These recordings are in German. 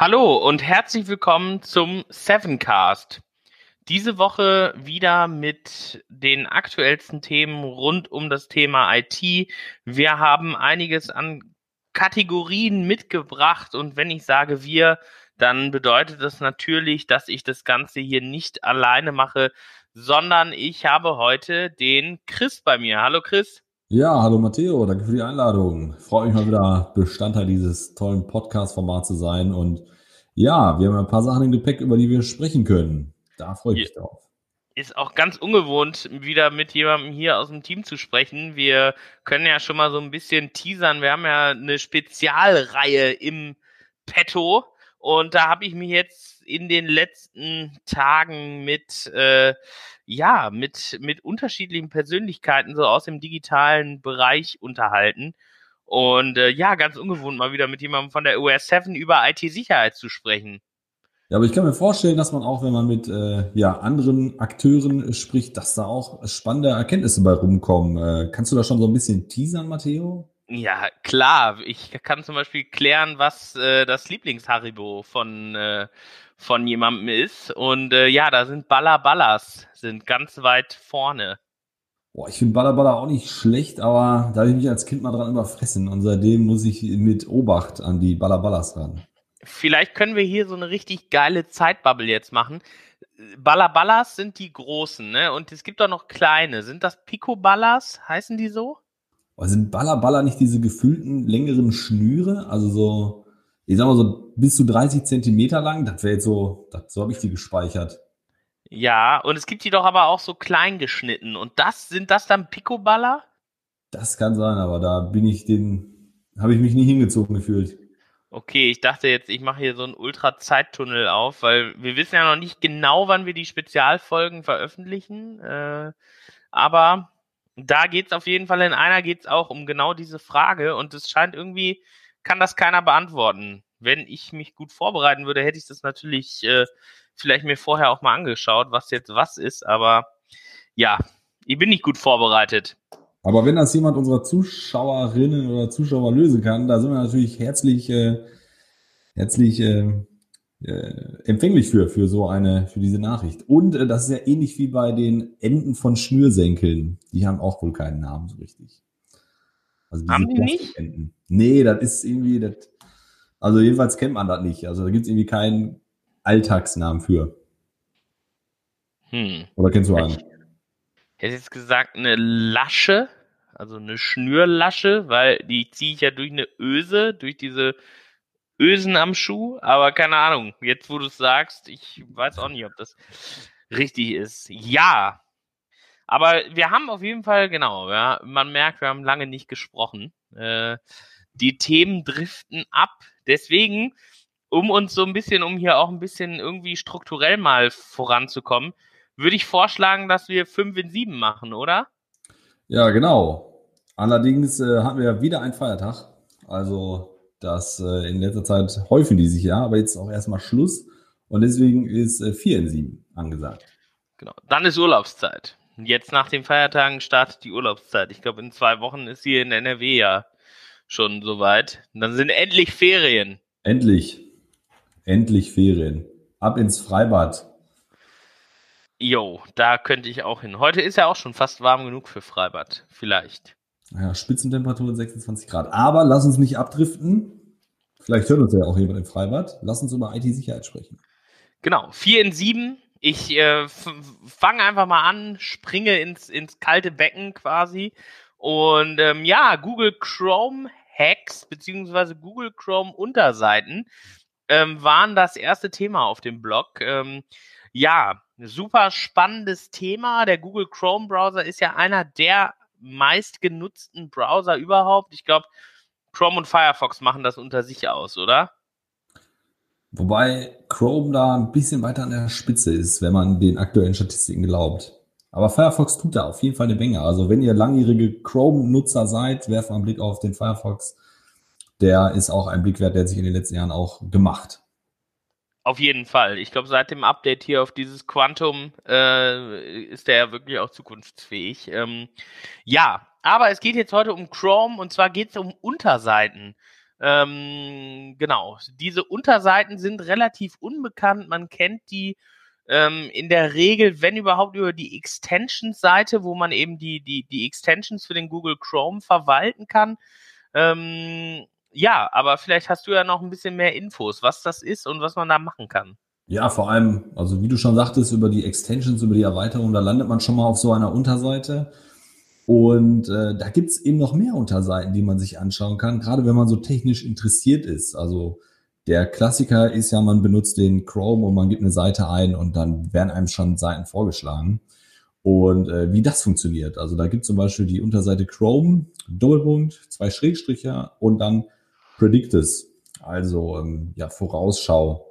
Hallo und herzlich willkommen zum Sevencast. Diese Woche wieder mit den aktuellsten Themen rund um das Thema IT. Wir haben einiges an Kategorien mitgebracht und wenn ich sage wir, dann bedeutet das natürlich, dass ich das Ganze hier nicht alleine mache, sondern ich habe heute den Chris bei mir. Hallo Chris. Ja, hallo Matteo, danke für die Einladung. Freue mich mal wieder Bestandteil dieses tollen Podcast-Formats zu sein. Und ja, wir haben ein paar Sachen im Gepäck, über die wir sprechen können. Da freue ich mich ja. drauf. Ist auch ganz ungewohnt, wieder mit jemandem hier aus dem Team zu sprechen. Wir können ja schon mal so ein bisschen teasern. Wir haben ja eine Spezialreihe im Petto. Und da habe ich mich jetzt in den letzten Tagen mit äh, ja, mit, mit unterschiedlichen Persönlichkeiten so aus dem digitalen Bereich unterhalten. Und äh, ja, ganz ungewohnt mal wieder mit jemandem von der US 7 über IT-Sicherheit zu sprechen. Ja, aber ich kann mir vorstellen, dass man auch, wenn man mit äh, ja, anderen Akteuren spricht, dass da auch spannende Erkenntnisse bei rumkommen. Äh, kannst du da schon so ein bisschen teasern, Matteo? Ja, klar. Ich kann zum Beispiel klären, was äh, das Lieblingsharibo von, äh, von jemandem ist. Und äh, ja, da sind Ballaballas, sind ganz weit vorne. Boah, ich finde Ballaballa auch nicht schlecht, aber da habe ich mich als Kind mal dran überfressen und seitdem muss ich mit Obacht an die Ballaballas ran. Vielleicht können wir hier so eine richtig geile Zeitbubble jetzt machen. Ballaballas sind die großen, ne? Und es gibt auch noch kleine. Sind das Pico-Ballas? Heißen die so? Sind Ballaballa nicht diese gefüllten längeren Schnüre? Also so, ich sag mal so bis zu 30 Zentimeter lang. Das wäre jetzt so, das, so habe ich die gespeichert. Ja, und es gibt die doch aber auch so klein geschnitten. Und das, sind das dann Picoballer? Das kann sein, aber da bin ich den, habe ich mich nie hingezogen gefühlt. Okay, ich dachte jetzt, ich mache hier so einen Ultra-Zeittunnel auf, weil wir wissen ja noch nicht genau, wann wir die Spezialfolgen veröffentlichen. Äh, aber da geht's auf jeden Fall, in einer geht's auch um genau diese Frage und es scheint irgendwie, kann das keiner beantworten. Wenn ich mich gut vorbereiten würde, hätte ich das natürlich äh, vielleicht mir vorher auch mal angeschaut, was jetzt was ist, aber ja, ich bin nicht gut vorbereitet. Aber wenn das jemand unserer Zuschauerinnen oder Zuschauer lösen kann, da sind wir natürlich herzlich, äh, herzlich äh, äh, empfänglich für, für so eine, für diese Nachricht. Und äh, das ist ja ähnlich wie bei den Enden von Schnürsenkeln. Die haben auch wohl keinen Namen so richtig. Also haben die nicht? Nee, das ist irgendwie, das, also jedenfalls kennt man das nicht. Also da gibt es irgendwie keinen Alltagsnamen für. Hm. Oder kennst du einen? Ich hätte jetzt gesagt eine Lasche, also eine Schnürlasche, weil die ziehe ich ja durch eine Öse, durch diese Ösen am Schuh, aber keine Ahnung. Jetzt, wo du es sagst, ich weiß auch nicht, ob das richtig ist. Ja. Aber wir haben auf jeden Fall, genau, ja, man merkt, wir haben lange nicht gesprochen. Äh, die Themen driften ab. Deswegen, um uns so ein bisschen, um hier auch ein bisschen irgendwie strukturell mal voranzukommen, würde ich vorschlagen, dass wir 5 in 7 machen, oder? Ja, genau. Allerdings äh, hatten wir ja wieder einen Feiertag. Also das äh, in letzter Zeit häufen die sich ja, aber jetzt auch erstmal Schluss. Und deswegen ist äh, 4 in 7 angesagt. Genau. Dann ist Urlaubszeit. Jetzt nach den Feiertagen startet die Urlaubszeit. Ich glaube, in zwei Wochen ist hier in NRW ja schon soweit. Und dann sind endlich Ferien. Endlich. Endlich Ferien. Ab ins Freibad. Jo, da könnte ich auch hin. Heute ist ja auch schon fast warm genug für Freibad. Vielleicht. Ja, Spitzentemperatur 26 Grad. Aber lass uns nicht abdriften. Vielleicht hört uns ja auch jemand im Freibad. Lass uns über IT-Sicherheit sprechen. Genau, 4 in 7. Ich äh, fange einfach mal an, springe ins, ins kalte Becken quasi. Und ähm, ja, Google Chrome Hacks beziehungsweise Google Chrome Unterseiten ähm, waren das erste Thema auf dem Blog. Ähm, ja, super spannendes Thema. Der Google Chrome Browser ist ja einer der meistgenutzten Browser überhaupt. Ich glaube, Chrome und Firefox machen das unter sich aus, oder? Wobei Chrome da ein bisschen weiter an der Spitze ist, wenn man den aktuellen Statistiken glaubt. Aber Firefox tut da auf jeden Fall eine Menge. Also wenn ihr langjährige Chrome-Nutzer seid, werft mal einen Blick auf den Firefox. Der ist auch ein Blick wert, der sich in den letzten Jahren auch gemacht. Auf jeden Fall. Ich glaube, seit dem Update hier auf dieses Quantum äh, ist der ja wirklich auch zukunftsfähig. Ähm, ja, aber es geht jetzt heute um Chrome und zwar geht es um Unterseiten. Ähm, genau. Diese Unterseiten sind relativ unbekannt. Man kennt die ähm, in der Regel, wenn überhaupt, über die Extensions-Seite, wo man eben die, die, die Extensions für den Google Chrome verwalten kann. Ähm, ja, aber vielleicht hast du ja noch ein bisschen mehr Infos, was das ist und was man da machen kann. Ja, vor allem, also wie du schon sagtest, über die Extensions, über die Erweiterung, da landet man schon mal auf so einer Unterseite. Und äh, da gibt's eben noch mehr Unterseiten, die man sich anschauen kann, gerade wenn man so technisch interessiert ist. Also der Klassiker ist ja, man benutzt den Chrome und man gibt eine Seite ein und dann werden einem schon Seiten vorgeschlagen. Und äh, wie das funktioniert. Also da gibt zum Beispiel die Unterseite Chrome, Doppelpunkt, zwei Schrägstriche und dann Predictus, also ähm, ja, Vorausschau.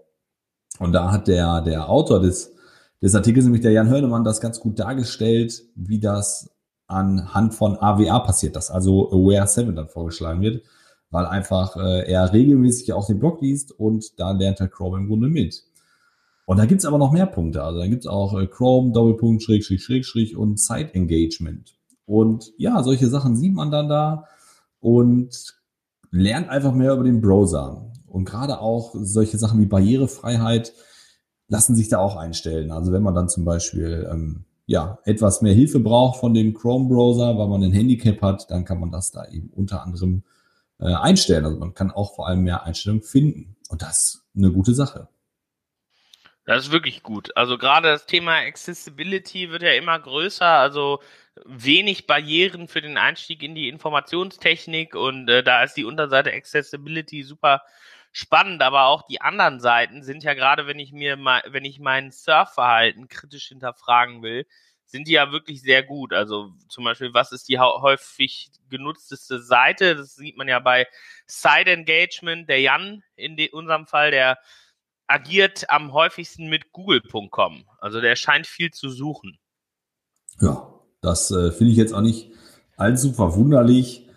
Und da hat der, der Autor des, des Artikels, nämlich der Jan Hörnemann, das ganz gut dargestellt, wie das anhand von AWA passiert, dass also Aware 7 dann vorgeschlagen wird weil einfach äh, er regelmäßig auch den Blog liest und da lernt er Chrome im Grunde mit. Und da gibt's aber noch mehr Punkte. Also da gibt's auch äh, Chrome, Doppelpunkt, Schrägstrich, Schrägstrich und Site Engagement. Und ja, solche Sachen sieht man dann da und lernt einfach mehr über den Browser. Und gerade auch solche Sachen wie Barrierefreiheit lassen sich da auch einstellen. Also wenn man dann zum Beispiel ähm, ja etwas mehr Hilfe braucht von dem Chrome-Browser, weil man ein Handicap hat, dann kann man das da eben unter anderem äh, einstellen. Also man kann auch vor allem mehr Einstellungen finden. Und das ist eine gute Sache. Das ist wirklich gut. Also gerade das Thema Accessibility wird ja immer größer. Also wenig Barrieren für den Einstieg in die Informationstechnik und äh, da ist die Unterseite Accessibility super spannend, aber auch die anderen Seiten sind ja gerade, wenn ich mir mal, wenn ich mein Surfverhalten kritisch hinterfragen will, sind die ja wirklich sehr gut. Also zum Beispiel, was ist die häufig genutzteste Seite? Das sieht man ja bei Side Engagement. Der Jan in unserem Fall, der agiert am häufigsten mit google.com. Also der scheint viel zu suchen. Ja, das äh, finde ich jetzt auch nicht allzu verwunderlich.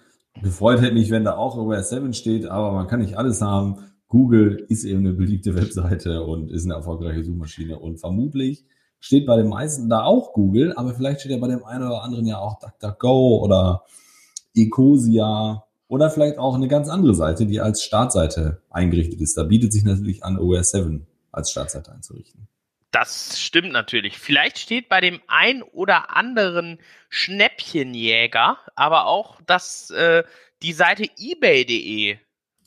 Gefreut hätte mich, wenn da auch OS 7 steht, aber man kann nicht alles haben. Google ist eben eine beliebte Webseite und ist eine erfolgreiche Suchmaschine und vermutlich steht bei den meisten da auch Google, aber vielleicht steht ja bei dem einen oder anderen ja auch DuckDuckGo oder Ecosia oder vielleicht auch eine ganz andere Seite, die als Startseite eingerichtet ist. Da bietet sich natürlich an, OS 7 als Startseite einzurichten. Das stimmt natürlich. Vielleicht steht bei dem ein oder anderen Schnäppchenjäger aber auch das, äh, die Seite ebay.de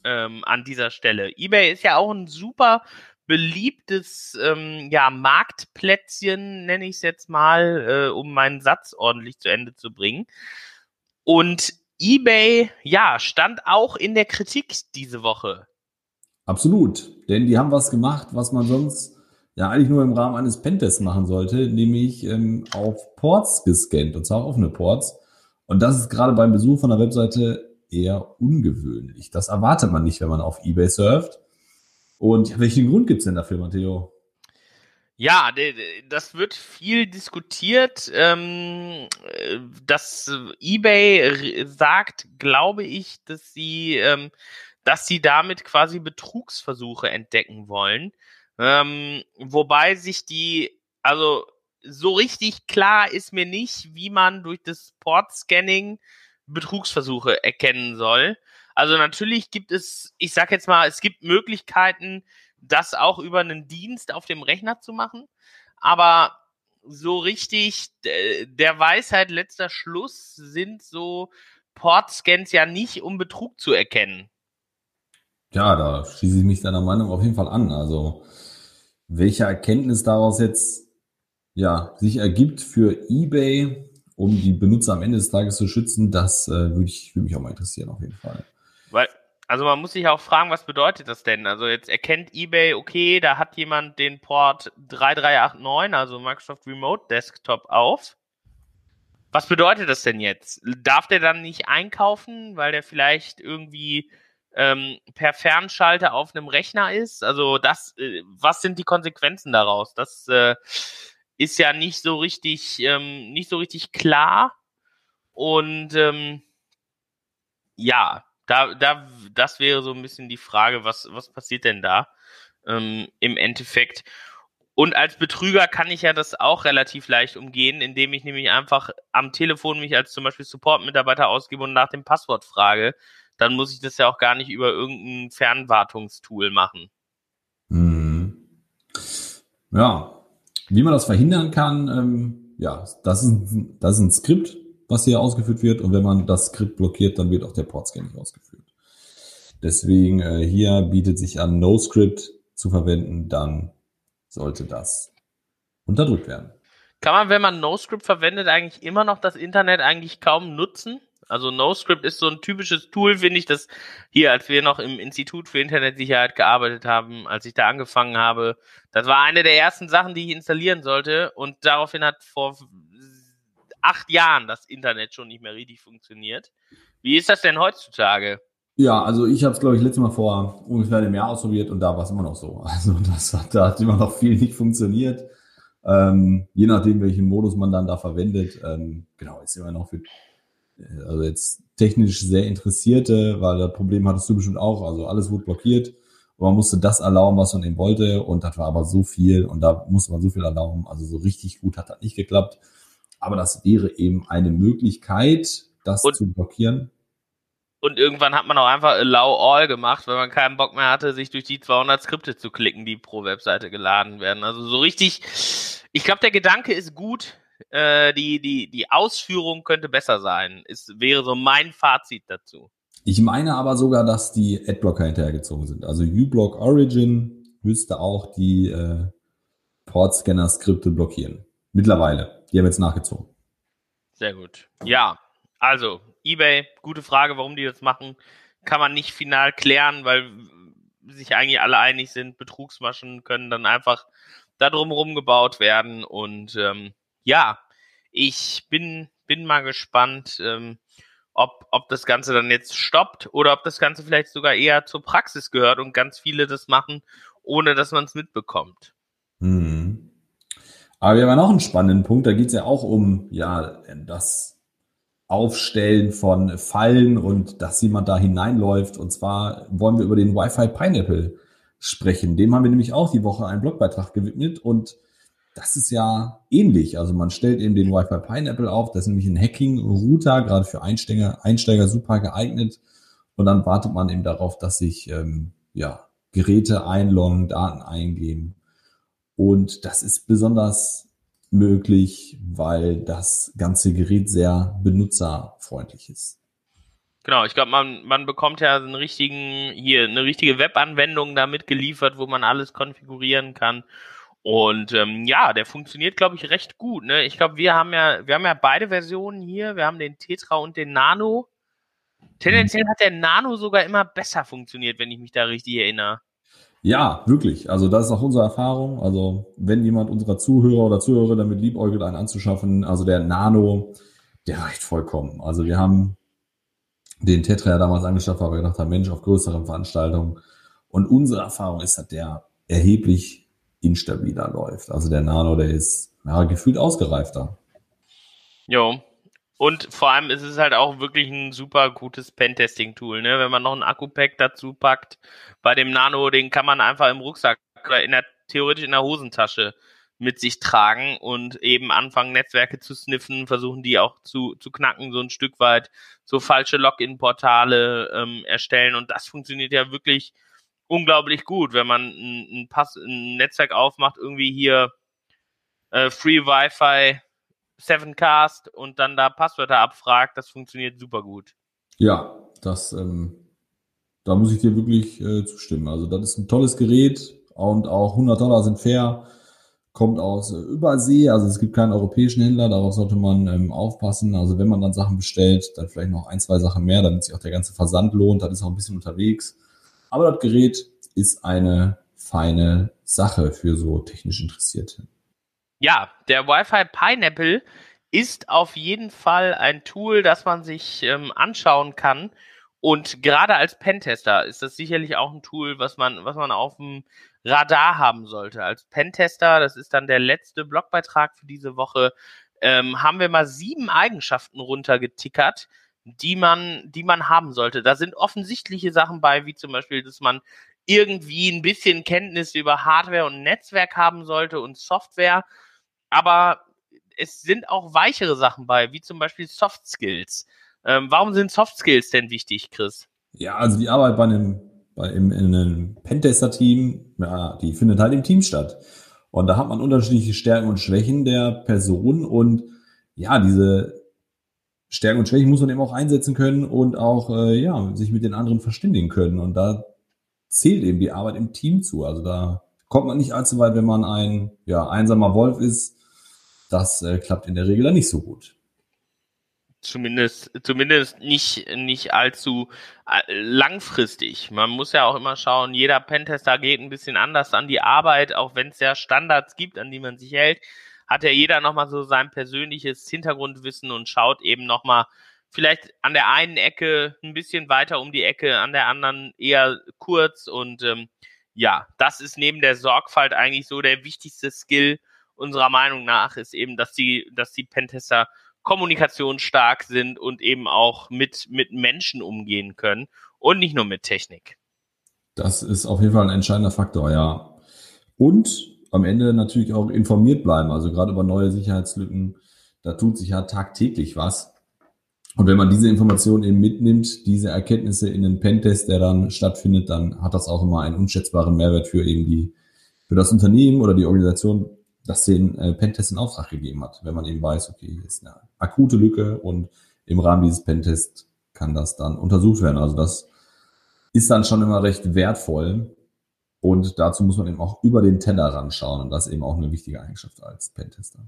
ähm, an dieser Stelle. eBay ist ja auch ein super beliebtes ähm, ja, Marktplätzchen, nenne ich es jetzt mal, äh, um meinen Satz ordentlich zu Ende zu bringen. Und eBay, ja, stand auch in der Kritik diese Woche. Absolut, denn die haben was gemacht, was man sonst ja eigentlich nur im Rahmen eines Pentests machen sollte, nämlich ähm, auf Ports gescannt, und zwar offene Ports. Und das ist gerade beim Besuch von der Webseite eher ungewöhnlich. Das erwartet man nicht, wenn man auf eBay surft. Und welchen Grund gibt es denn dafür, Matteo? Ja, das wird viel diskutiert. Ähm, das eBay sagt, glaube ich, dass sie, ähm, dass sie damit quasi Betrugsversuche entdecken wollen. Ähm, wobei sich die, also so richtig klar ist mir nicht, wie man durch das Port-Scanning Betrugsversuche erkennen soll. Also natürlich gibt es, ich sag jetzt mal, es gibt Möglichkeiten, das auch über einen Dienst auf dem Rechner zu machen, aber so richtig der Weisheit letzter Schluss sind so Portscans ja nicht, um Betrug zu erkennen. Ja, da schließe ich mich deiner Meinung auf jeden Fall an. Also welche Erkenntnis daraus jetzt ja sich ergibt für eBay, um die Benutzer am Ende des Tages zu schützen, das äh, würde ich würde mich auch mal interessieren auf jeden Fall. Also man muss sich auch fragen, was bedeutet das denn? Also jetzt erkennt eBay, okay, da hat jemand den Port 3389, also Microsoft Remote Desktop auf. Was bedeutet das denn jetzt? Darf der dann nicht einkaufen, weil der vielleicht irgendwie ähm, per Fernschalter auf einem Rechner ist? Also das, äh, was sind die Konsequenzen daraus? Das äh, ist ja nicht so richtig, ähm, nicht so richtig klar. Und ähm, ja, da, da, das wäre so ein bisschen die Frage, was, was passiert denn da ähm, im Endeffekt? Und als Betrüger kann ich ja das auch relativ leicht umgehen, indem ich nämlich einfach am Telefon mich als zum Beispiel Support-Mitarbeiter ausgebe und nach dem Passwort frage. dann muss ich das ja auch gar nicht über irgendein Fernwartungstool machen. Mhm. Ja, wie man das verhindern kann, ähm, ja, das ist, das ist ein Skript, was hier ausgeführt wird. Und wenn man das Skript blockiert, dann wird auch der Portscan nicht ausgeführt. Deswegen äh, hier bietet sich an, NoScript zu verwenden, dann sollte das unterdrückt werden. Kann man, wenn man NoScript verwendet, eigentlich immer noch das Internet eigentlich kaum nutzen? Also NoScript ist so ein typisches Tool, finde ich, das hier, als wir noch im Institut für Internetsicherheit gearbeitet haben, als ich da angefangen habe, das war eine der ersten Sachen, die ich installieren sollte und daraufhin hat vor acht Jahren das Internet schon nicht mehr richtig funktioniert. Wie ist das denn heutzutage? Ja, also ich habe es, glaube ich, letztes Mal vor ungefähr einem Jahr ausprobiert und da war es immer noch so. Also das hat, da hat immer noch viel nicht funktioniert. Ähm, je nachdem, welchen Modus man dann da verwendet. Ähm, genau, ist immer noch für äh, also jetzt technisch sehr Interessierte, weil das Problem hattest du bestimmt auch. Also alles wurde blockiert und man musste das erlauben, was man eben wollte und das war aber so viel und da musste man so viel erlauben. Also so richtig gut hat das nicht geklappt. Aber das wäre eben eine Möglichkeit, das und, zu blockieren. Und irgendwann hat man auch einfach Allow All gemacht, weil man keinen Bock mehr hatte, sich durch die 200 Skripte zu klicken, die pro Webseite geladen werden. Also so richtig, ich glaube, der Gedanke ist gut. Äh, die, die, die Ausführung könnte besser sein. Ist, wäre so mein Fazit dazu. Ich meine aber sogar, dass die Adblocker hinterhergezogen sind. Also uBlock Origin müsste auch die äh, Port-Scanner-Skripte blockieren. Mittlerweile. Die haben jetzt nachgezogen. Sehr gut. Ja, also eBay, gute Frage, warum die das machen. Kann man nicht final klären, weil sich eigentlich alle einig sind, Betrugsmaschen können dann einfach da drumherum gebaut werden. Und ähm, ja, ich bin, bin mal gespannt, ähm, ob, ob das Ganze dann jetzt stoppt oder ob das Ganze vielleicht sogar eher zur Praxis gehört und ganz viele das machen, ohne dass man es mitbekommt. Hm. Aber wir haben noch einen spannenden Punkt, da geht es ja auch um ja das Aufstellen von Fallen und dass jemand da hineinläuft. Und zwar wollen wir über den Wi-Fi Pineapple sprechen. Dem haben wir nämlich auch die Woche einen Blogbeitrag gewidmet und das ist ja ähnlich. Also man stellt eben den Wi-Fi Pineapple auf. Das ist nämlich ein Hacking-Router, gerade für Einsteiger, Einsteiger super geeignet. Und dann wartet man eben darauf, dass sich ähm, ja, Geräte einloggen, Daten eingeben. Und das ist besonders möglich, weil das ganze Gerät sehr benutzerfreundlich ist. Genau, ich glaube, man, man bekommt ja einen richtigen, hier, eine richtige Webanwendung damit geliefert, wo man alles konfigurieren kann. Und ähm, ja, der funktioniert, glaube ich, recht gut. Ne? Ich glaube, wir haben ja, wir haben ja beide Versionen hier. Wir haben den Tetra und den Nano. Tendenziell hat der Nano sogar immer besser funktioniert, wenn ich mich da richtig erinnere. Ja, wirklich. Also das ist auch unsere Erfahrung. Also wenn jemand unserer Zuhörer oder Zuhörer damit liebäugelt, einen anzuschaffen, also der Nano, der reicht vollkommen. Also wir haben den Tetra ja damals angeschafft, weil wir gedacht haben, Mensch, auf größeren Veranstaltungen. Und unsere Erfahrung ist, dass der erheblich instabiler läuft. Also der Nano, der ist ja, gefühlt ausgereifter. Jo, und vor allem ist es halt auch wirklich ein super gutes Pentesting-Tool, ne? Wenn man noch ein Akku-Pack dazu packt. Bei dem Nano, den kann man einfach im Rucksack oder in der, theoretisch in der Hosentasche mit sich tragen und eben anfangen, Netzwerke zu sniffen, versuchen die auch zu, zu knacken, so ein Stück weit, so falsche Login-Portale ähm, erstellen. Und das funktioniert ja wirklich unglaublich gut, wenn man ein, ein, Pass, ein Netzwerk aufmacht, irgendwie hier äh, Free Wi-Fi Sevencast und dann da Passwörter abfragt, das funktioniert super gut. Ja, das, ähm, da muss ich dir wirklich äh, zustimmen. Also das ist ein tolles Gerät und auch 100 Dollar sind fair. Kommt aus äh, Übersee, also es gibt keinen europäischen Händler, darauf sollte man ähm, aufpassen. Also wenn man dann Sachen bestellt, dann vielleicht noch ein, zwei Sachen mehr, damit sich auch der ganze Versand lohnt. Das ist auch ein bisschen unterwegs. Aber das Gerät ist eine feine Sache für so technisch Interessierte ja, der Wi-Fi Pineapple ist auf jeden Fall ein Tool, das man sich ähm, anschauen kann. Und gerade als Pentester ist das sicherlich auch ein Tool, was man, was man auf dem Radar haben sollte. Als Pentester, das ist dann der letzte Blogbeitrag für diese Woche, ähm, haben wir mal sieben Eigenschaften runtergetickert, die man, die man haben sollte. Da sind offensichtliche Sachen bei, wie zum Beispiel, dass man irgendwie ein bisschen Kenntnis über Hardware und Netzwerk haben sollte und Software aber es sind auch weichere Sachen bei, wie zum Beispiel Soft Skills. Ähm, warum sind Soft Skills denn wichtig, Chris? Ja, also die Arbeit bei einem, bei im, in einem Pentester-Team, ja, die findet halt im Team statt. Und da hat man unterschiedliche Stärken und Schwächen der Person und ja, diese Stärken und Schwächen muss man eben auch einsetzen können und auch äh, ja, sich mit den anderen verständigen können. Und da zählt eben die Arbeit im Team zu. Also da kommt man nicht allzu weit, wenn man ein ja, einsamer Wolf ist. Das äh, klappt in der Regel dann nicht so gut. Zumindest, zumindest nicht, nicht allzu äh, langfristig. Man muss ja auch immer schauen, jeder Pentester geht ein bisschen anders an die Arbeit, auch wenn es ja Standards gibt, an die man sich hält hat ja jeder nochmal so sein persönliches Hintergrundwissen und schaut eben nochmal vielleicht an der einen Ecke ein bisschen weiter um die Ecke, an der anderen eher kurz und ähm, ja, das ist neben der Sorgfalt eigentlich so der wichtigste Skill unserer Meinung nach, ist eben, dass die, dass die Pentester kommunikationsstark sind und eben auch mit, mit Menschen umgehen können und nicht nur mit Technik. Das ist auf jeden Fall ein entscheidender Faktor, ja. Und am Ende natürlich auch informiert bleiben. Also gerade über neue Sicherheitslücken, da tut sich ja tagtäglich was. Und wenn man diese Informationen eben mitnimmt, diese Erkenntnisse in den Pentest, der dann stattfindet, dann hat das auch immer einen unschätzbaren Mehrwert für eben die, für das Unternehmen oder die Organisation, das den äh, Pentest in Auftrag gegeben hat. Wenn man eben weiß, okay, hier ist eine akute Lücke und im Rahmen dieses Pentests kann das dann untersucht werden. Also das ist dann schon immer recht wertvoll, und dazu muss man eben auch über den Tellerrand schauen. Und das ist eben auch eine wichtige Eigenschaft als Pentester.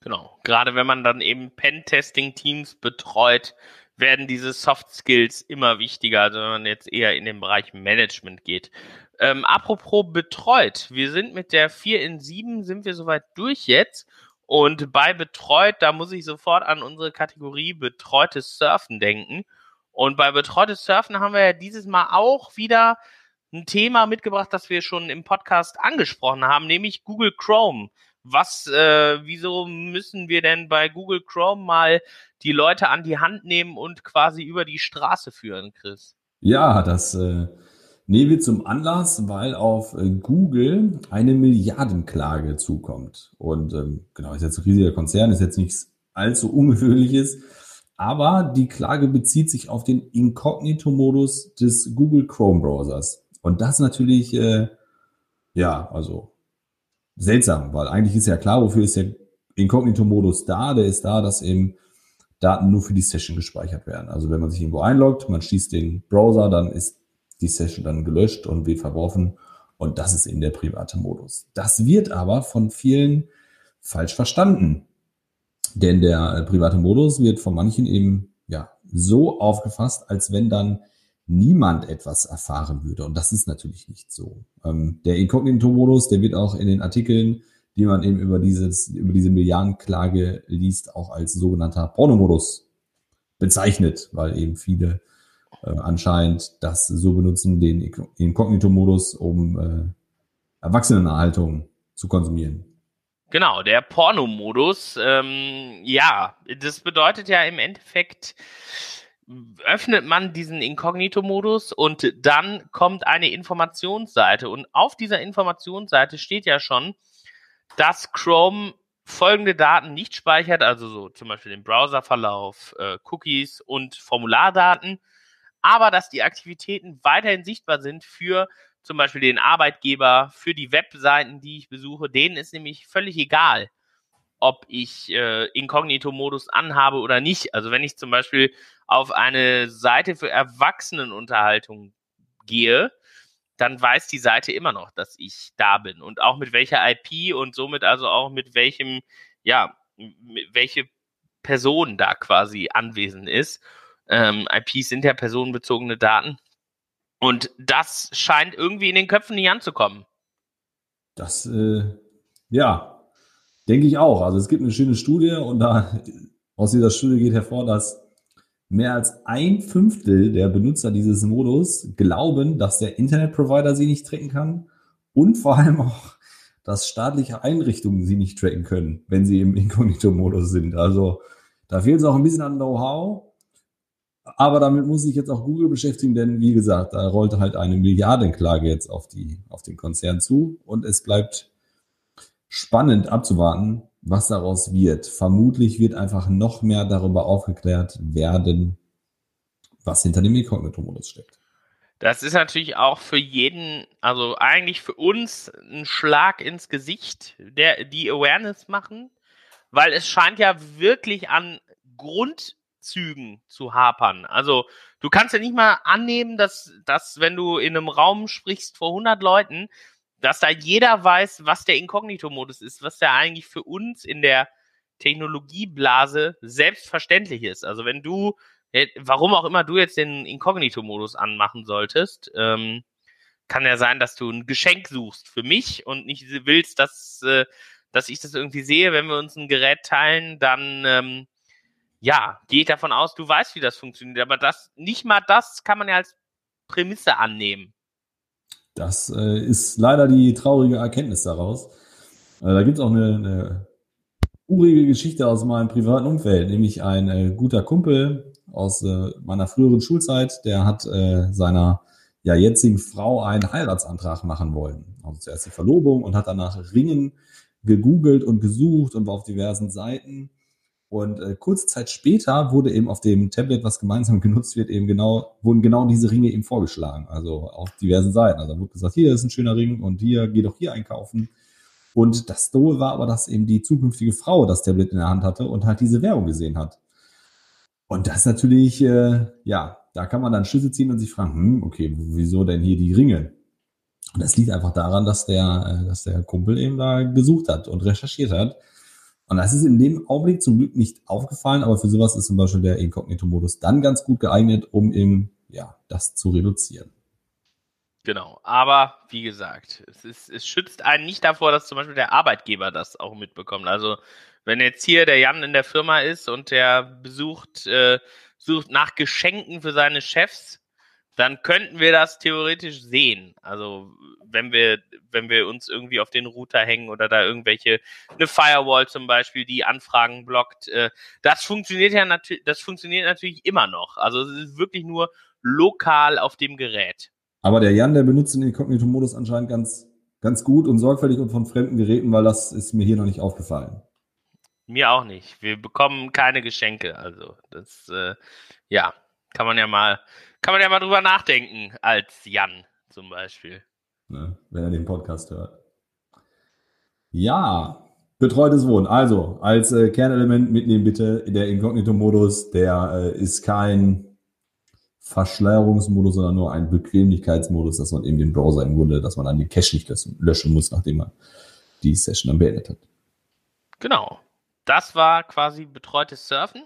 Genau. Gerade wenn man dann eben Pentesting-Teams betreut, werden diese Soft Skills immer wichtiger, also wenn man jetzt eher in den Bereich Management geht. Ähm, apropos betreut, wir sind mit der 4 in 7, sind wir soweit durch jetzt. Und bei betreut, da muss ich sofort an unsere Kategorie betreutes Surfen denken. Und bei betreutes Surfen haben wir ja dieses Mal auch wieder ein Thema mitgebracht, das wir schon im Podcast angesprochen haben, nämlich Google Chrome. Was, äh, wieso müssen wir denn bei Google Chrome mal die Leute an die Hand nehmen und quasi über die Straße führen, Chris? Ja, das äh, nehmen wir zum Anlass, weil auf äh, Google eine Milliardenklage zukommt. Und ähm, genau, ist jetzt ein riesiger Konzern, ist jetzt nichts allzu ungewöhnliches. Aber die Klage bezieht sich auf den Inkognito-Modus des Google Chrome-Browsers. Und das natürlich, äh, ja, also seltsam, weil eigentlich ist ja klar, wofür ist der Inkognito-Modus da? Der ist da, dass eben Daten nur für die Session gespeichert werden. Also wenn man sich irgendwo einloggt, man schließt den Browser, dann ist die Session dann gelöscht und wird verworfen. Und das ist eben der private Modus. Das wird aber von vielen falsch verstanden. Denn der äh, private Modus wird von manchen eben ja so aufgefasst, als wenn dann niemand etwas erfahren würde. Und das ist natürlich nicht so. Ähm, der Inkognito-Modus, der wird auch in den Artikeln, die man eben über dieses, über diese Milliardenklage liest, auch als sogenannter Pornomodus bezeichnet, weil eben viele äh, anscheinend das so benutzen, den Inkognito-Modus, um äh, Erwachsenenerhaltung zu konsumieren. Genau, der Pornomodus, ähm, ja, das bedeutet ja im Endeffekt, öffnet man diesen Inkognito-Modus und dann kommt eine Informationsseite. Und auf dieser Informationsseite steht ja schon, dass Chrome folgende Daten nicht speichert, also so zum Beispiel den Browserverlauf, äh, Cookies und Formulardaten, aber dass die Aktivitäten weiterhin sichtbar sind für zum Beispiel den Arbeitgeber, für die Webseiten, die ich besuche. Denen ist nämlich völlig egal, ob ich äh, Inkognito-Modus anhabe oder nicht. Also wenn ich zum Beispiel auf eine Seite für Erwachsenenunterhaltung gehe, dann weiß die Seite immer noch, dass ich da bin und auch mit welcher IP und somit also auch mit welchem, ja, welche Person da quasi anwesend ist. Ähm, IPs sind ja personenbezogene Daten. Und das scheint irgendwie in den Köpfen nicht anzukommen. Das, äh, ja, denke ich auch. Also es gibt eine schöne Studie und da aus dieser Studie geht hervor, dass Mehr als ein Fünftel der Benutzer dieses Modus glauben, dass der Internetprovider sie nicht tracken kann und vor allem auch, dass staatliche Einrichtungen sie nicht tracken können, wenn sie im Inkognito-Modus sind. Also da fehlt es auch ein bisschen an Know-how. Aber damit muss sich jetzt auch Google beschäftigen, denn wie gesagt, da rollte halt eine Milliardenklage jetzt auf, die, auf den Konzern zu und es bleibt spannend abzuwarten, was daraus wird. Vermutlich wird einfach noch mehr darüber aufgeklärt werden, was hinter dem Inkognito-Modus steckt. Das ist natürlich auch für jeden, also eigentlich für uns ein Schlag ins Gesicht, der die Awareness machen, weil es scheint ja wirklich an Grundzügen zu hapern. Also du kannst ja nicht mal annehmen, dass, dass wenn du in einem Raum sprichst vor 100 Leuten, dass da jeder weiß, was der Inkognito-Modus ist, was der eigentlich für uns in der Technologieblase selbstverständlich ist. Also wenn du warum auch immer du jetzt den Inkognito-Modus anmachen solltest, ähm, kann ja sein, dass du ein Geschenk suchst für mich und nicht willst, dass, äh, dass ich das irgendwie sehe. Wenn wir uns ein Gerät teilen, dann ähm, ja, gehe ich davon aus, du weißt, wie das funktioniert. Aber das, nicht mal das kann man ja als Prämisse annehmen. Das äh, ist leider die traurige Erkenntnis daraus. Äh, da gibt es auch eine, eine urige Geschichte aus meinem privaten Umfeld, nämlich ein äh, guter Kumpel, aus äh, meiner früheren Schulzeit, der hat äh, seiner ja, jetzigen Frau einen Heiratsantrag machen wollen. Also zuerst die Verlobung und hat danach Ringen gegoogelt und gesucht und war auf diversen Seiten. Und äh, kurze Zeit später wurde eben auf dem Tablet, was gemeinsam genutzt wird, eben genau, wurden genau diese Ringe eben vorgeschlagen. Also auf diversen Seiten. Also wurde gesagt, hier ist ein schöner Ring und hier, geh doch hier einkaufen. Und das Doofe war aber, dass eben die zukünftige Frau das Tablet in der Hand hatte und halt diese Werbung gesehen hat. Und das natürlich, äh, ja, da kann man dann Schlüsse ziehen und sich fragen, hm, okay, wieso denn hier die Ringe? Und das liegt einfach daran, dass der, äh, dass der Kumpel eben da gesucht hat und recherchiert hat. Und das ist in dem Augenblick zum Glück nicht aufgefallen, aber für sowas ist zum Beispiel der Inkognito-Modus dann ganz gut geeignet, um eben, ja, das zu reduzieren. Genau, aber wie gesagt, es, ist, es schützt einen nicht davor, dass zum Beispiel der Arbeitgeber das auch mitbekommt. Also wenn jetzt hier der Jan in der Firma ist und der besucht, äh, sucht nach Geschenken für seine Chefs, dann könnten wir das theoretisch sehen. Also wenn wir, wenn wir uns irgendwie auf den Router hängen oder da irgendwelche, eine Firewall zum Beispiel, die Anfragen blockt, äh, das funktioniert ja natürlich, das funktioniert natürlich immer noch. Also es ist wirklich nur lokal auf dem Gerät. Aber der Jan, der benutzt den Inkognito-Modus anscheinend ganz, ganz gut und sorgfältig und von fremden Geräten, weil das ist mir hier noch nicht aufgefallen. Mir auch nicht. Wir bekommen keine Geschenke. Also, das, äh, ja, kann man ja mal, kann man ja mal drüber nachdenken, als Jan zum Beispiel. Ne, wenn er den Podcast hört. Ja, betreutes Wohnen. Also, als äh, Kernelement mitnehmen bitte der Inkognito-Modus. Der äh, ist kein Verschleierungsmodus, sondern nur ein Bequemlichkeitsmodus, dass man eben den Browser im Grunde, dass man dann den Cache nicht löschen muss, nachdem man die Session dann beendet hat. Genau. Das war quasi betreutes Surfen.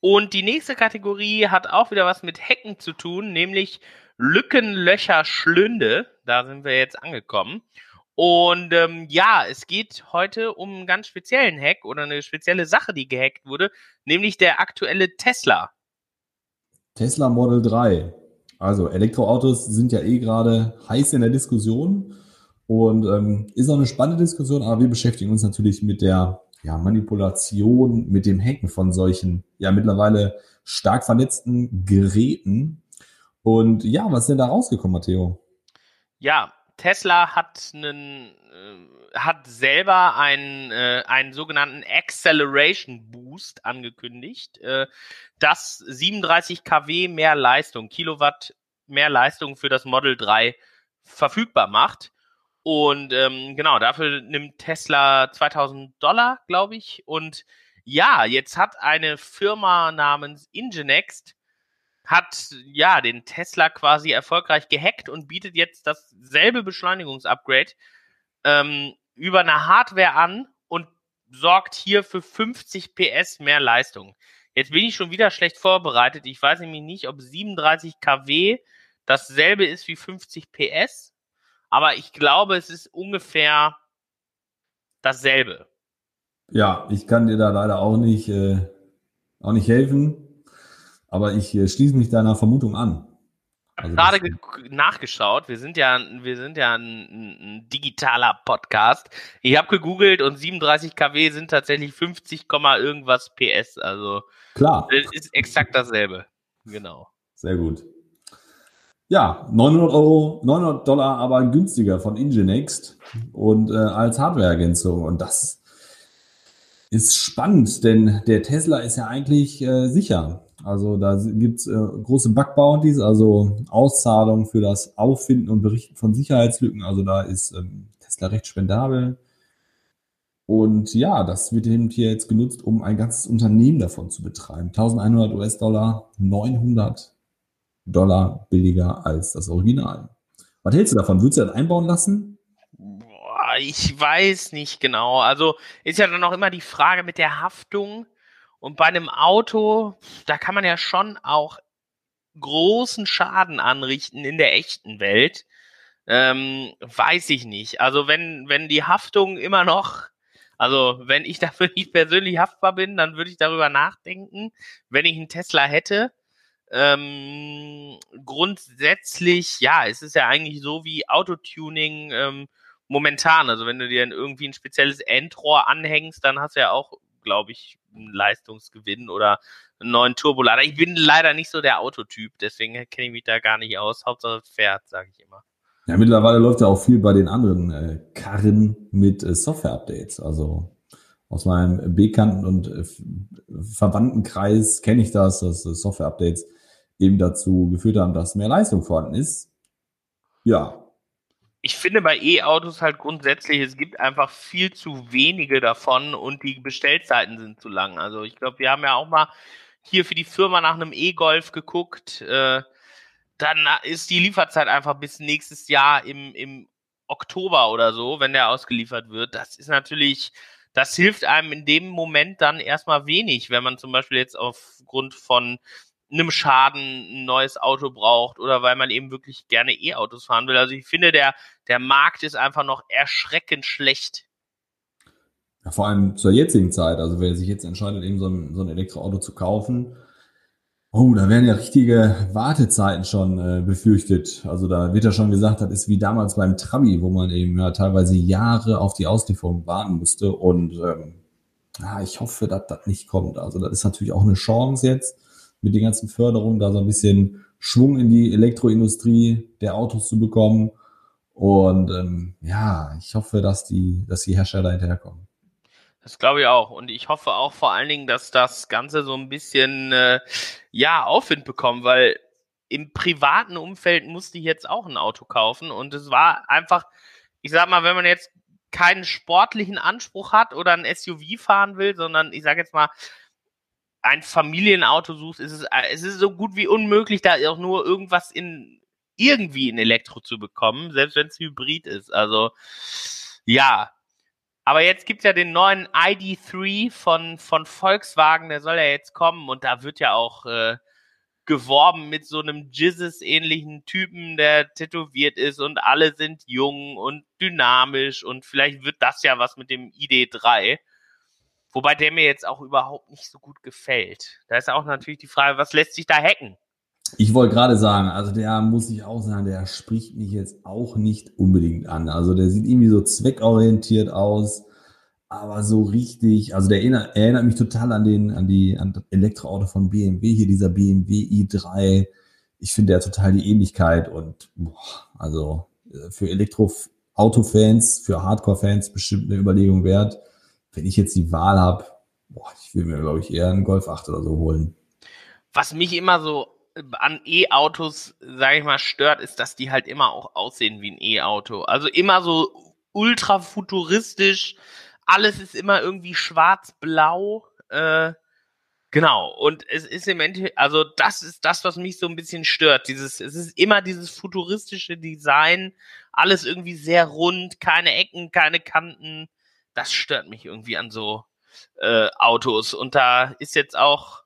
Und die nächste Kategorie hat auch wieder was mit Hacken zu tun, nämlich Lückenlöcher Schlünde. Da sind wir jetzt angekommen. Und ähm, ja, es geht heute um einen ganz speziellen Hack oder eine spezielle Sache, die gehackt wurde, nämlich der aktuelle Tesla. Tesla Model 3. Also Elektroautos sind ja eh gerade heiß in der Diskussion und ähm, ist auch eine spannende Diskussion, aber wir beschäftigen uns natürlich mit der ja, Manipulation, mit dem Hacken von solchen, ja, mittlerweile stark vernetzten Geräten. Und ja, was ist denn da rausgekommen, Matteo? Ja, Tesla hat einen, äh, hat selber einen, äh, einen sogenannten Acceleration Boost angekündigt, äh, das 37 kW mehr Leistung, Kilowatt mehr Leistung für das Model 3 verfügbar macht. Und ähm, genau, dafür nimmt Tesla 2000 Dollar, glaube ich. Und ja, jetzt hat eine Firma namens Ingenext hat ja den Tesla quasi erfolgreich gehackt und bietet jetzt dasselbe Beschleunigungsupgrade ähm, über eine Hardware an und sorgt hier für 50 PS mehr Leistung. Jetzt bin ich schon wieder schlecht vorbereitet. Ich weiß nämlich nicht, ob 37 kW dasselbe ist wie 50 PS. Aber ich glaube, es ist ungefähr dasselbe. Ja, ich kann dir da leider auch nicht, äh, auch nicht helfen. Aber ich äh, schließe mich deiner Vermutung an. Also gerade nachgeschaut. Wir sind ja, wir sind ja ein, ein digitaler Podcast. Ich habe gegoogelt und 37 kW sind tatsächlich 50, irgendwas PS. Also klar, es ist exakt dasselbe. Genau. Sehr gut. Ja, 900 Euro, 900 Dollar, aber günstiger von Ingenext und äh, als Hardware-Ergänzung. Und das ist spannend, denn der Tesla ist ja eigentlich äh, sicher. Also da gibt's äh, große Bug-Bounties, also Auszahlungen für das Auffinden und Berichten von Sicherheitslücken. Also da ist ähm, Tesla recht spendabel. Und ja, das wird eben hier jetzt genutzt, um ein ganzes Unternehmen davon zu betreiben. 1100 US-Dollar, 900 Dollar billiger als das Original. Was hältst du davon? Würdest du das einbauen lassen? Boah, ich weiß nicht genau. Also ist ja dann auch immer die Frage mit der Haftung. Und bei einem Auto, da kann man ja schon auch großen Schaden anrichten in der echten Welt. Ähm, weiß ich nicht. Also wenn, wenn die Haftung immer noch, also wenn ich dafür nicht persönlich haftbar bin, dann würde ich darüber nachdenken, wenn ich einen Tesla hätte. Ähm, grundsätzlich, ja, es ist ja eigentlich so wie Autotuning ähm, momentan. Also wenn du dir irgendwie ein spezielles Endrohr anhängst, dann hast du ja auch glaube ich, einen Leistungsgewinn oder einen neuen Turbolader. Ich bin leider nicht so der Autotyp, deswegen kenne ich mich da gar nicht aus. Hauptsache fährt, sage ich immer. Ja, mittlerweile läuft ja auch viel bei den anderen äh, Karren mit äh, Software-Updates. Also aus meinem Bekannten- und äh, Verwandtenkreis kenne ich das, dass äh, Software-Updates eben dazu geführt haben, dass mehr Leistung vorhanden ist. Ja, ich finde bei E-Autos halt grundsätzlich, es gibt einfach viel zu wenige davon und die Bestellzeiten sind zu lang. Also ich glaube, wir haben ja auch mal hier für die Firma nach einem E-Golf geguckt. Äh, dann ist die Lieferzeit einfach bis nächstes Jahr im, im Oktober oder so, wenn der ausgeliefert wird. Das ist natürlich, das hilft einem in dem Moment dann erstmal wenig, wenn man zum Beispiel jetzt aufgrund von einem Schaden ein neues Auto braucht oder weil man eben wirklich gerne E-Autos fahren will. Also ich finde, der, der Markt ist einfach noch erschreckend schlecht. Ja, vor allem zur jetzigen Zeit, also wer sich jetzt entscheidet, eben so ein, so ein Elektroauto zu kaufen, oh, da werden ja richtige Wartezeiten schon äh, befürchtet. Also da wird ja schon gesagt, das ist wie damals beim Trabi, wo man eben ja teilweise Jahre auf die Auslieferung warten musste. Und ähm, ja, ich hoffe, dass das nicht kommt. Also das ist natürlich auch eine Chance jetzt mit den ganzen Förderungen, da so ein bisschen Schwung in die Elektroindustrie der Autos zu bekommen. Und ähm, ja, ich hoffe, dass die, dass die Hersteller hinterherkommen. Das glaube ich auch. Und ich hoffe auch vor allen Dingen, dass das Ganze so ein bisschen äh, ja Aufwind bekommt, weil im privaten Umfeld musste ich jetzt auch ein Auto kaufen und es war einfach, ich sag mal, wenn man jetzt keinen sportlichen Anspruch hat oder ein SUV fahren will, sondern ich sage jetzt mal, ein Familienauto suchst, ist es, äh, es ist so gut wie unmöglich, da auch nur irgendwas in irgendwie in Elektro zu bekommen, selbst wenn es Hybrid ist. Also ja. Aber jetzt gibt es ja den neuen ID3 von, von Volkswagen, der soll ja jetzt kommen und da wird ja auch äh, geworben mit so einem Jizzes-ähnlichen Typen, der tätowiert ist und alle sind jung und dynamisch und vielleicht wird das ja was mit dem ID3. Wobei der mir jetzt auch überhaupt nicht so gut gefällt. Da ist auch natürlich die Frage, was lässt sich da hacken? Ich wollte gerade sagen, also der muss ich auch sagen, der spricht mich jetzt auch nicht unbedingt an. Also der sieht irgendwie so zweckorientiert aus, aber so richtig, also der erinnert, erinnert mich total an den, an die, an das Elektroauto von BMW, hier dieser BMW i3. Ich finde der total die Ähnlichkeit und boah, also äh, für Elektroautofans, für Hardcore-Fans bestimmt eine Überlegung wert wenn ich jetzt die Wahl habe, ich will mir, glaube ich, eher einen Golf 8 oder so holen. Was mich immer so an E-Autos, sage ich mal, stört, ist, dass die halt immer auch aussehen wie ein E-Auto. Also immer so ultra futuristisch. Alles ist immer irgendwie schwarz-blau. Äh, genau. Und es ist im Endeffekt, also das ist das, was mich so ein bisschen stört. Dieses, es ist immer dieses futuristische Design. Alles irgendwie sehr rund, keine Ecken, keine Kanten das stört mich irgendwie an so äh, Autos. Und da ist jetzt auch,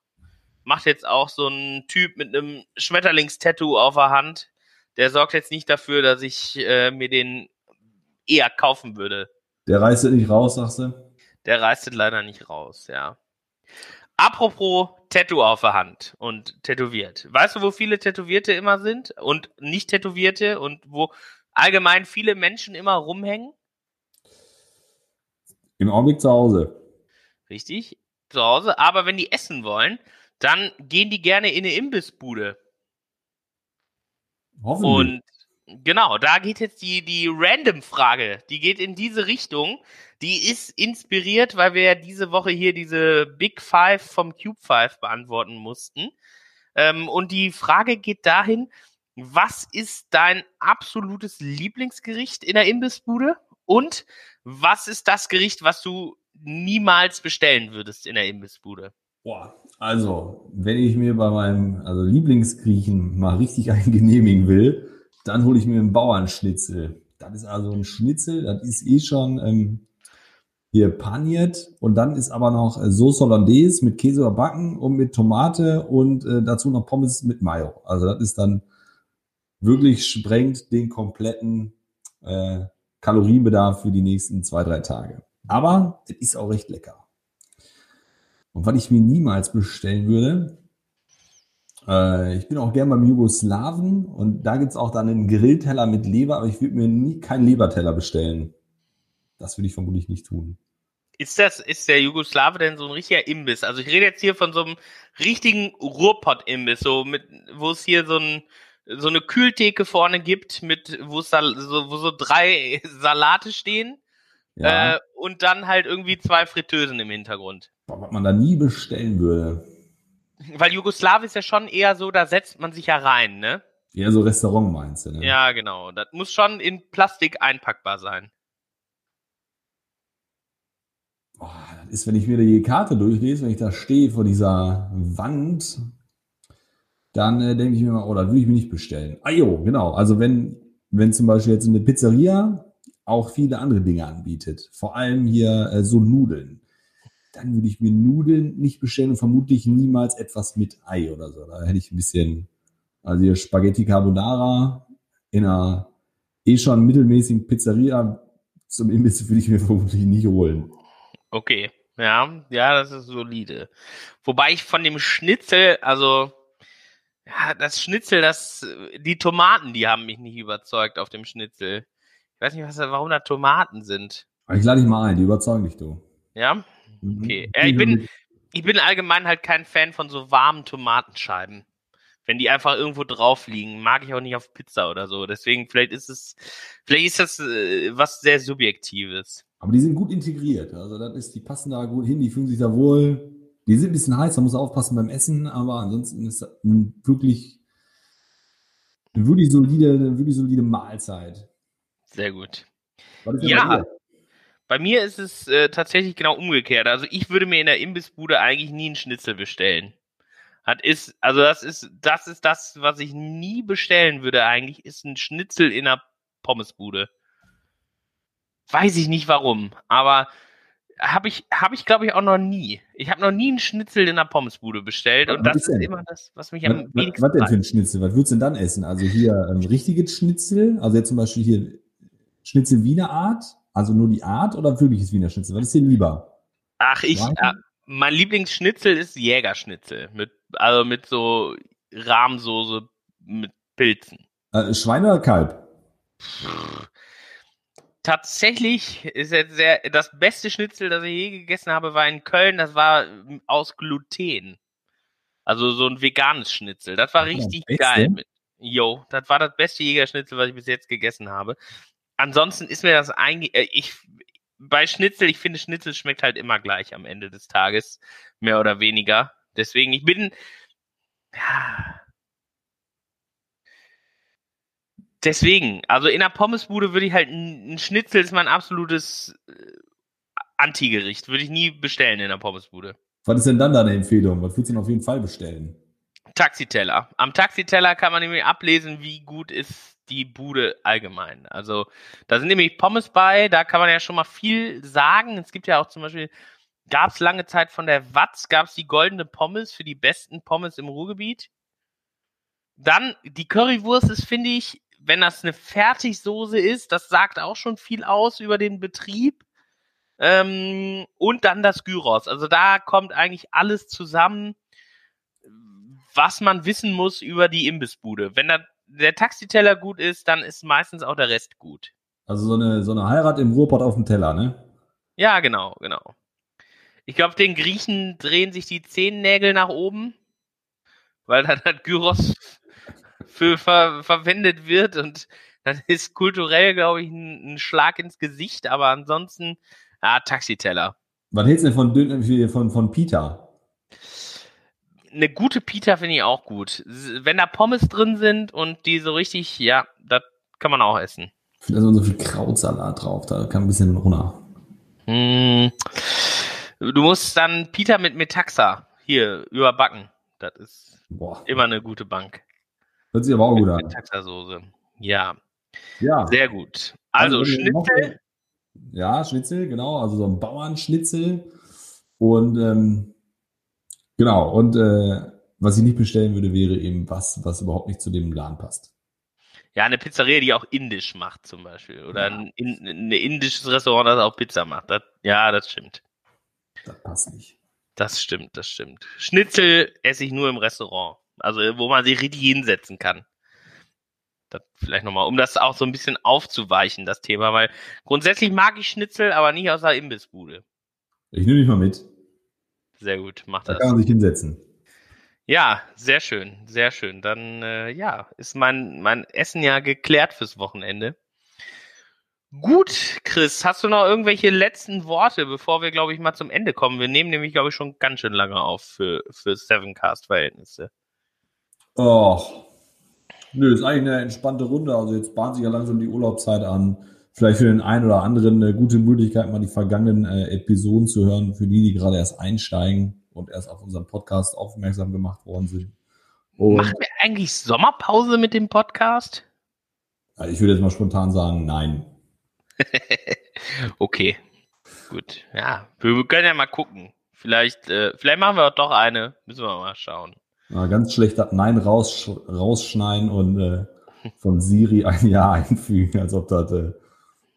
macht jetzt auch so ein Typ mit einem Schmetterlingstattoo auf der Hand. Der sorgt jetzt nicht dafür, dass ich äh, mir den eher kaufen würde. Der reißt nicht raus, sagst du? Der reißt leider nicht raus, ja. Apropos Tattoo auf der Hand und tätowiert. Weißt du, wo viele Tätowierte immer sind und nicht Tätowierte und wo allgemein viele Menschen immer rumhängen? Im Augenblick zu Hause. Richtig, zu Hause. Aber wenn die essen wollen, dann gehen die gerne in eine Imbissbude. Hoffentlich. Und genau, da geht jetzt die, die Random-Frage. Die geht in diese Richtung. Die ist inspiriert, weil wir ja diese Woche hier diese Big Five vom Cube Five beantworten mussten. Ähm, und die Frage geht dahin, was ist dein absolutes Lieblingsgericht in der Imbissbude? Und was ist das Gericht, was du niemals bestellen würdest in der Imbissbude? Boah, also, wenn ich mir bei meinem also Lieblingsgriechen mal richtig eingenehmigen will, dann hole ich mir einen Bauernschnitzel. Das ist also ein Schnitzel, das ist eh schon ähm, hier paniert und dann ist aber noch äh, Sauce Hollandaise mit Käse überbacken und mit Tomate und äh, dazu noch Pommes mit Mayo. Also das ist dann wirklich sprengt den kompletten äh, Kalorienbedarf für die nächsten zwei, drei Tage. Aber es ist auch recht lecker. Und was ich mir niemals bestellen würde, äh, ich bin auch gern beim Jugoslawen und da gibt's auch dann einen Grillteller mit Leber, aber ich würde mir nie keinen Leberteller bestellen. Das würde ich vermutlich nicht tun. Ist das, ist der Jugoslawe denn so ein richtiger Imbiss? Also ich rede jetzt hier von so einem richtigen Ruhrpott-Imbiss, so mit, wo es hier so ein, so eine Kühltheke vorne gibt, mit, wo so, wo so drei Salate stehen. Ja. Äh, und dann halt irgendwie zwei Fritteusen im Hintergrund. Boah, was man da nie bestellen würde. Weil Jugoslawe ist ja schon eher so, da setzt man sich ja rein, ne? Eher so Restaurant meinst du, ne? Ja, genau. Das muss schon in Plastik einpackbar sein. Oh, das ist, wenn ich mir die Karte durchlese, wenn ich da stehe vor dieser Wand, dann äh, denke ich mir mal, oh, das würde ich mir nicht bestellen. Ah jo, genau. Also wenn, wenn zum Beispiel jetzt eine Pizzeria auch viele andere Dinge anbietet, vor allem hier äh, so Nudeln, dann würde ich mir Nudeln nicht bestellen und vermutlich niemals etwas mit Ei oder so. Da hätte ich ein bisschen, also hier Spaghetti Carbonara in einer eh schon mittelmäßigen Pizzeria zum Imbiss würde ich mir vermutlich nicht holen. Okay, ja, ja, das ist solide. Wobei ich von dem Schnitzel, also ja, das Schnitzel, das die Tomaten, die haben mich nicht überzeugt auf dem Schnitzel. Ich weiß nicht, was, warum da Tomaten sind. Ich lade dich mal ein, die überzeugen dich du. Ja? Mhm. Okay. Ja, ich bin ich bin allgemein halt kein Fan von so warmen Tomatenscheiben. Wenn die einfach irgendwo drauf liegen, mag ich auch nicht auf Pizza oder so. Deswegen vielleicht ist es vielleicht ist das äh, was sehr subjektives. Aber die sind gut integriert. Also das ist, die passen da gut hin, die fühlen sich da wohl. Die sind ein bisschen heiß, da muss aufpassen beim Essen, aber ansonsten ist das wirklich eine wirklich solide, eine wirklich solide Mahlzeit. Sehr gut. Ja, bei, bei mir ist es äh, tatsächlich genau umgekehrt. Also ich würde mir in der Imbissbude eigentlich nie einen Schnitzel bestellen. Hat ist, also das ist, das ist das, was ich nie bestellen würde eigentlich, ist ein Schnitzel in der Pommesbude. Weiß ich nicht warum, aber habe ich, habe ich glaube ich auch noch nie. Ich habe noch nie einen Schnitzel in der Pommesbude bestellt was, und das ist denn? immer das, was mich am was, wenigsten. Was, was denn für ein Schnitzel? Was würdest du denn dann essen? Also hier ähm, richtiges Schnitzel, also jetzt zum Beispiel hier Schnitzel Wiener Art, also nur die Art oder wirkliches Wiener Schnitzel? Was ist dir lieber? Ach, ich, äh, mein Lieblingsschnitzel ist Jägerschnitzel mit, also mit so Rahmsoße mit Pilzen. Äh, Schwein oder Kalb? Pff tatsächlich ist jetzt sehr, das beste Schnitzel, das ich je gegessen habe, war in Köln. Das war ähm, aus Gluten. Also so ein veganes Schnitzel. Das war richtig das geil. Mit, yo, das war das beste Jägerschnitzel, was ich bis jetzt gegessen habe. Ansonsten ist mir das eigentlich, äh, ich, bei Schnitzel, ich finde Schnitzel schmeckt halt immer gleich am Ende des Tages. Mehr oder weniger. Deswegen, ich bin, ja, Deswegen, also in der Pommesbude würde ich halt ein Schnitzel ist mein absolutes äh, Antigericht. Würde ich nie bestellen in der Pommesbude. Was ist denn dann deine Empfehlung? Was würdest du denn auf jeden Fall bestellen? Taxiteller. Am Taxiteller kann man nämlich ablesen, wie gut ist die Bude allgemein. Also da sind nämlich Pommes bei, da kann man ja schon mal viel sagen. Es gibt ja auch zum Beispiel, gab es lange Zeit von der Watz, gab es die goldene Pommes für die besten Pommes im Ruhrgebiet. Dann die Currywurst ist, finde ich, wenn das eine Fertigsoße ist, das sagt auch schon viel aus über den Betrieb. Ähm, und dann das Gyros. Also da kommt eigentlich alles zusammen, was man wissen muss über die Imbissbude. Wenn da der Taxiteller gut ist, dann ist meistens auch der Rest gut. Also so eine, so eine Heirat im Ruhrpott auf dem Teller, ne? Ja, genau, genau. Ich glaube, den Griechen drehen sich die Zehennägel nach oben, weil dann hat Gyros für ver verwendet wird und das ist kulturell, glaube ich, ein, ein, Schlag ins Gesicht, aber ansonsten Ah, Taxiteller. Was hältst du denn von, Dün von, von Pita? Eine gute Pita finde ich auch gut. Wenn da Pommes drin sind und die so richtig, ja, das kann man auch essen. Da ist so viel Krautsalat drauf, da kann ein bisschen runter. Mm, du musst dann Pita mit Metaxa hier überbacken. Das ist Boah. immer eine gute Bank. Hört sich aber auch gut an. Metaxa-Soße. Ja. Ja. Sehr gut. Also, also Schnitzel. Ja, Schnitzel, genau. Also so ein Bauernschnitzel. Und ähm, genau. Und äh, was ich nicht bestellen würde, wäre eben was, was überhaupt nicht zu dem Laden passt. Ja, eine Pizzeria, die auch indisch macht zum Beispiel. Oder ja. ein, ein, indisches Restaurant, das auch Pizza macht. Das, ja, das stimmt. Das passt nicht. Das stimmt, das stimmt. Schnitzel esse ich nur im Restaurant. Also, wo man sich richtig hinsetzen kann. Das vielleicht nochmal, um das auch so ein bisschen aufzuweichen, das Thema, weil grundsätzlich mag ich Schnitzel, aber nicht aus der Imbissbude. Ich nehme dich mal mit. Sehr gut, mach da das. Da kann man sich hinsetzen. Ja, sehr schön, sehr schön. Dann äh, ja, ist mein, mein Essen ja geklärt fürs Wochenende. Gut, Chris, hast du noch irgendwelche letzten Worte, bevor wir, glaube ich, mal zum Ende kommen? Wir nehmen nämlich, glaube ich, schon ganz schön lange auf für, für Sevencast-Verhältnisse. Och, nö, ist eigentlich eine entspannte Runde. Also jetzt bahnt sich ja langsam die Urlaubszeit an. Vielleicht für den einen oder anderen eine gute Möglichkeit, mal die vergangenen äh, Episoden zu hören, für die, die gerade erst einsteigen und erst auf unseren Podcast aufmerksam gemacht worden sind. Und Machen wir eigentlich Sommerpause mit dem Podcast? Also ich würde jetzt mal spontan sagen, nein. okay, gut. Ja, wir können ja mal gucken. Vielleicht, äh, vielleicht machen wir doch eine. Müssen wir mal schauen. Ja, ganz schlecht das Nein raus, rausschneiden und äh, von Siri ein Ja einfügen, als ob das, äh,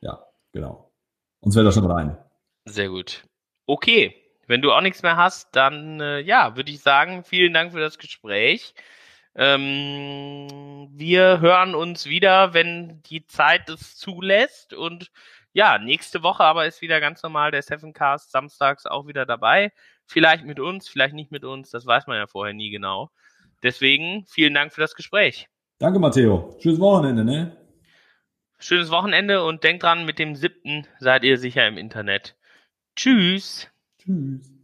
ja, genau. Uns fällt das schon mal ein. Sehr gut. Okay, wenn du auch nichts mehr hast, dann äh, ja, würde ich sagen, vielen Dank für das Gespräch. Ähm, wir hören uns wieder, wenn die Zeit es zulässt. Und ja, nächste Woche aber ist wieder ganz normal der Sevencast samstags auch wieder dabei. Vielleicht mit uns, vielleicht nicht mit uns, das weiß man ja vorher nie genau. Deswegen vielen Dank für das Gespräch. Danke, Matteo. Schönes Wochenende, ne? Schönes Wochenende und denkt dran, mit dem siebten seid ihr sicher im Internet. Tschüss. Tschüss.